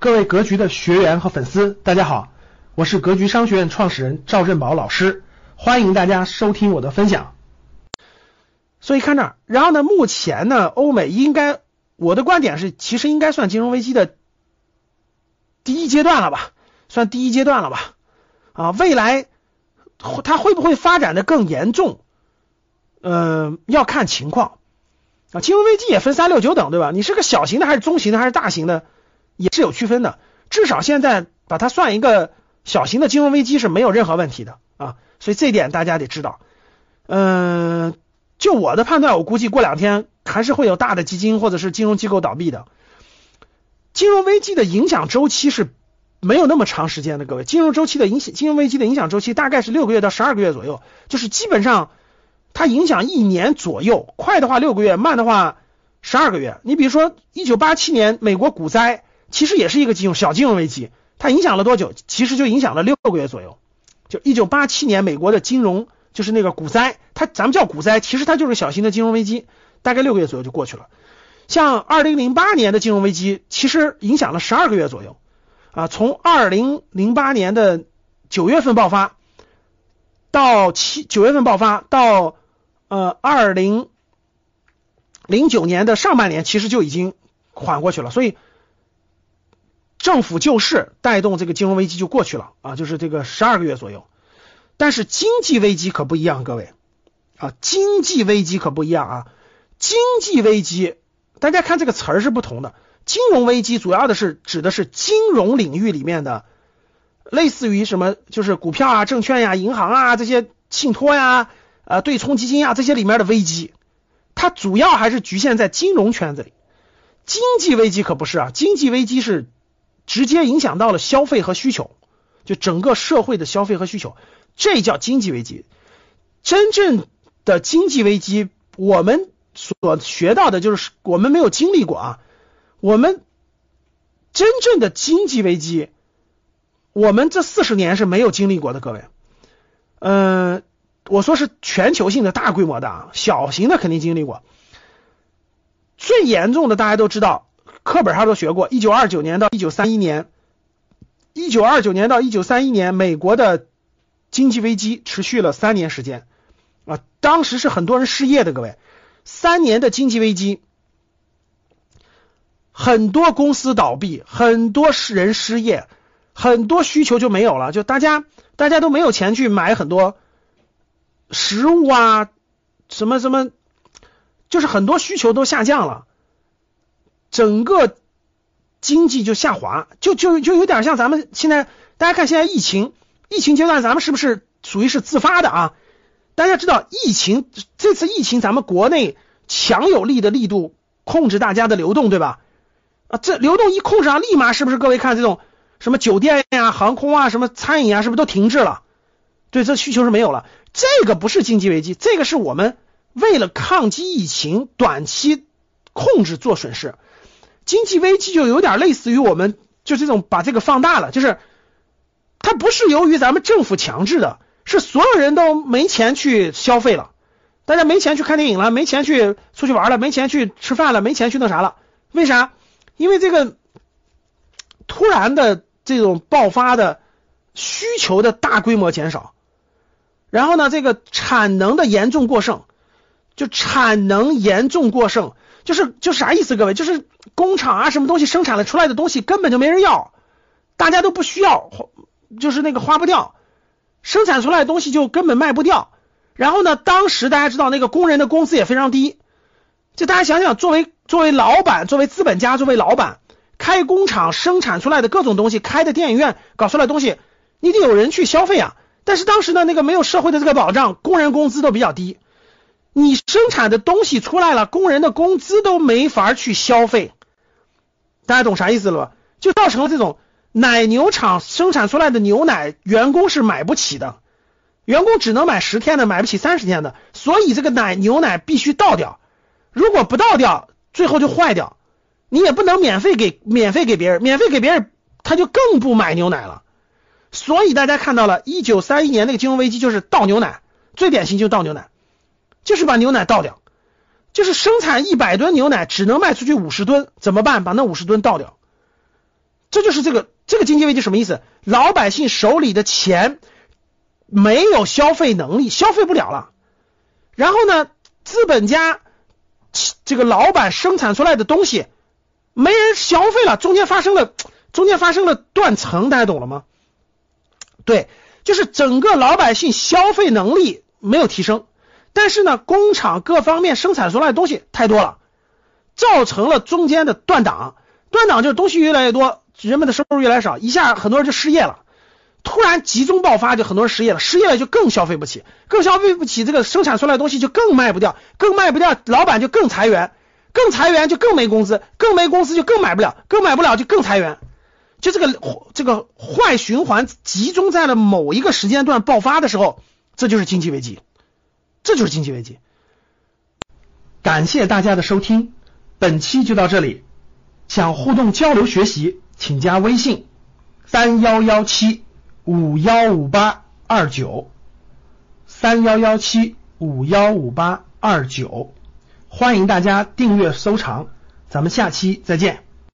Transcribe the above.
各位格局的学员和粉丝，大家好，我是格局商学院创始人赵振宝老师，欢迎大家收听我的分享。所以看这儿，然后呢，目前呢，欧美应该，我的观点是，其实应该算金融危机的第一阶段了吧，算第一阶段了吧。啊，未来它会不会发展的更严重？嗯，要看情况。啊，金融危机也分三六九等，对吧？你是个小型的还是中型的还是大型的？也是有区分的，至少现在把它算一个小型的金融危机是没有任何问题的啊，所以这一点大家得知道。嗯，就我的判断，我估计过两天还是会有大的基金或者是金融机构倒闭的。金融危机的影响周期是没有那么长时间的，各位，金融周期的影响，金融危机的影响周期大概是六个月到十二个月左右，就是基本上它影响一年左右，快的话六个月，慢的话十二个月。你比如说一九八七年美国股灾。其实也是一个金融小金融危机，它影响了多久？其实就影响了六个月左右。就一九八七年美国的金融就是那个股灾，它咱们叫股灾，其实它就是小型的金融危机，大概六个月左右就过去了。像二零零八年的金融危机，其实影响了十二个月左右啊，从二零零八年的九月份爆发到七九月份爆发到呃二零零九年的上半年，其实就已经缓过去了，所以。政府救市带动这个金融危机就过去了啊，就是这个十二个月左右。但是经济危机可不一样，各位啊，经济危机可不一样啊。经济危机，大家看这个词儿是不同的。金融危机主要的是指的是金融领域里面的，类似于什么，就是股票啊、证券呀、银行啊这些信托呀、呃对冲基金啊这些里面的危机，它主要还是局限在金融圈子里。经济危机可不是啊，经济危机是。直接影响到了消费和需求，就整个社会的消费和需求，这叫经济危机。真正的经济危机，我们所学到的就是我们没有经历过啊。我们真正的经济危机，我们这四十年是没有经历过的，各位。嗯，我说是全球性的大规模的啊，小型的肯定经历过。最严重的大家都知道。课本上都学过，一九二九年到一九三一年，一九二九年到一九三一年，美国的经济危机持续了三年时间啊，当时是很多人失业的，各位，三年的经济危机，很多公司倒闭，很多人失业，很多需求就没有了，就大家大家都没有钱去买很多食物啊，什么什么，就是很多需求都下降了。整个经济就下滑，就就就有点像咱们现在，大家看现在疫情，疫情阶段咱们是不是属于是自发的啊？大家知道疫情这次疫情，咱们国内强有力的力度控制大家的流动，对吧？啊，这流动一控制上，立马是不是各位看这种什么酒店呀、航空啊、什么餐饮啊，是不是都停滞了？对，这需求是没有了。这个不是经济危机，这个是我们为了抗击疫情，短期控制做损失。经济危机就有点类似于我们就这种把这个放大了，就是它不是由于咱们政府强制的，是所有人都没钱去消费了，大家没钱去看电影了，没钱去出去玩了，没钱去吃饭了，没钱去那啥了？为啥？因为这个突然的这种爆发的需求的大规模减少，然后呢，这个产能的严重过剩，就产能严重过剩。就是就啥意思，各位，就是工厂啊，什么东西生产了出来的东西根本就没人要，大家都不需要，就是那个花不掉，生产出来的东西就根本卖不掉。然后呢，当时大家知道那个工人的工资也非常低，就大家想想，作为作为老板，作为资本家，作为老板，开工厂生产出来的各种东西，开的电影院搞出来的东西，你得有人去消费啊。但是当时呢，那个没有社会的这个保障，工人工资都比较低。你生产的东西出来了，工人的工资都没法去消费，大家懂啥意思了吧？就造成了这种奶牛场生产出来的牛奶，员工是买不起的，员工只能买十天的，买不起三十天的，所以这个奶牛奶必须倒掉，如果不倒掉，最后就坏掉，你也不能免费给免费给别人，免费给别人他就更不买牛奶了，所以大家看到了，一九三一年那个金融危机就是倒牛奶，最典型就倒牛奶。就是把牛奶倒掉，就是生产一百吨牛奶只能卖出去五十吨，怎么办？把那五十吨倒掉，这就是这个这个经济危机什么意思？老百姓手里的钱没有消费能力，消费不了了。然后呢，资本家这个老板生产出来的东西没人消费了，中间发生了中间发生了断层，大家懂了吗？对，就是整个老百姓消费能力没有提升，但是呢，工厂各方面生产出来的东西太多了，造成了中间的断档。断档就是东西越来越多，人们的收入越来越少，一下很多人就失业了。突然集中爆发，就很多人失业了，失业了就更消费不起，更消费不起，这个生产出来的东西就更卖不掉，更卖不掉，老板就更裁员，更裁员就更没工资，更没工资就更买不了，更买不了就更裁员。就这个这个坏循环集中在了某一个时间段爆发的时候，这就是经济危机，这就是经济危机。感谢大家的收听，本期就到这里。想互动交流学习，请加微信三幺幺七五幺五八二九三幺幺七五幺五八二九，欢迎大家订阅收藏，咱们下期再见。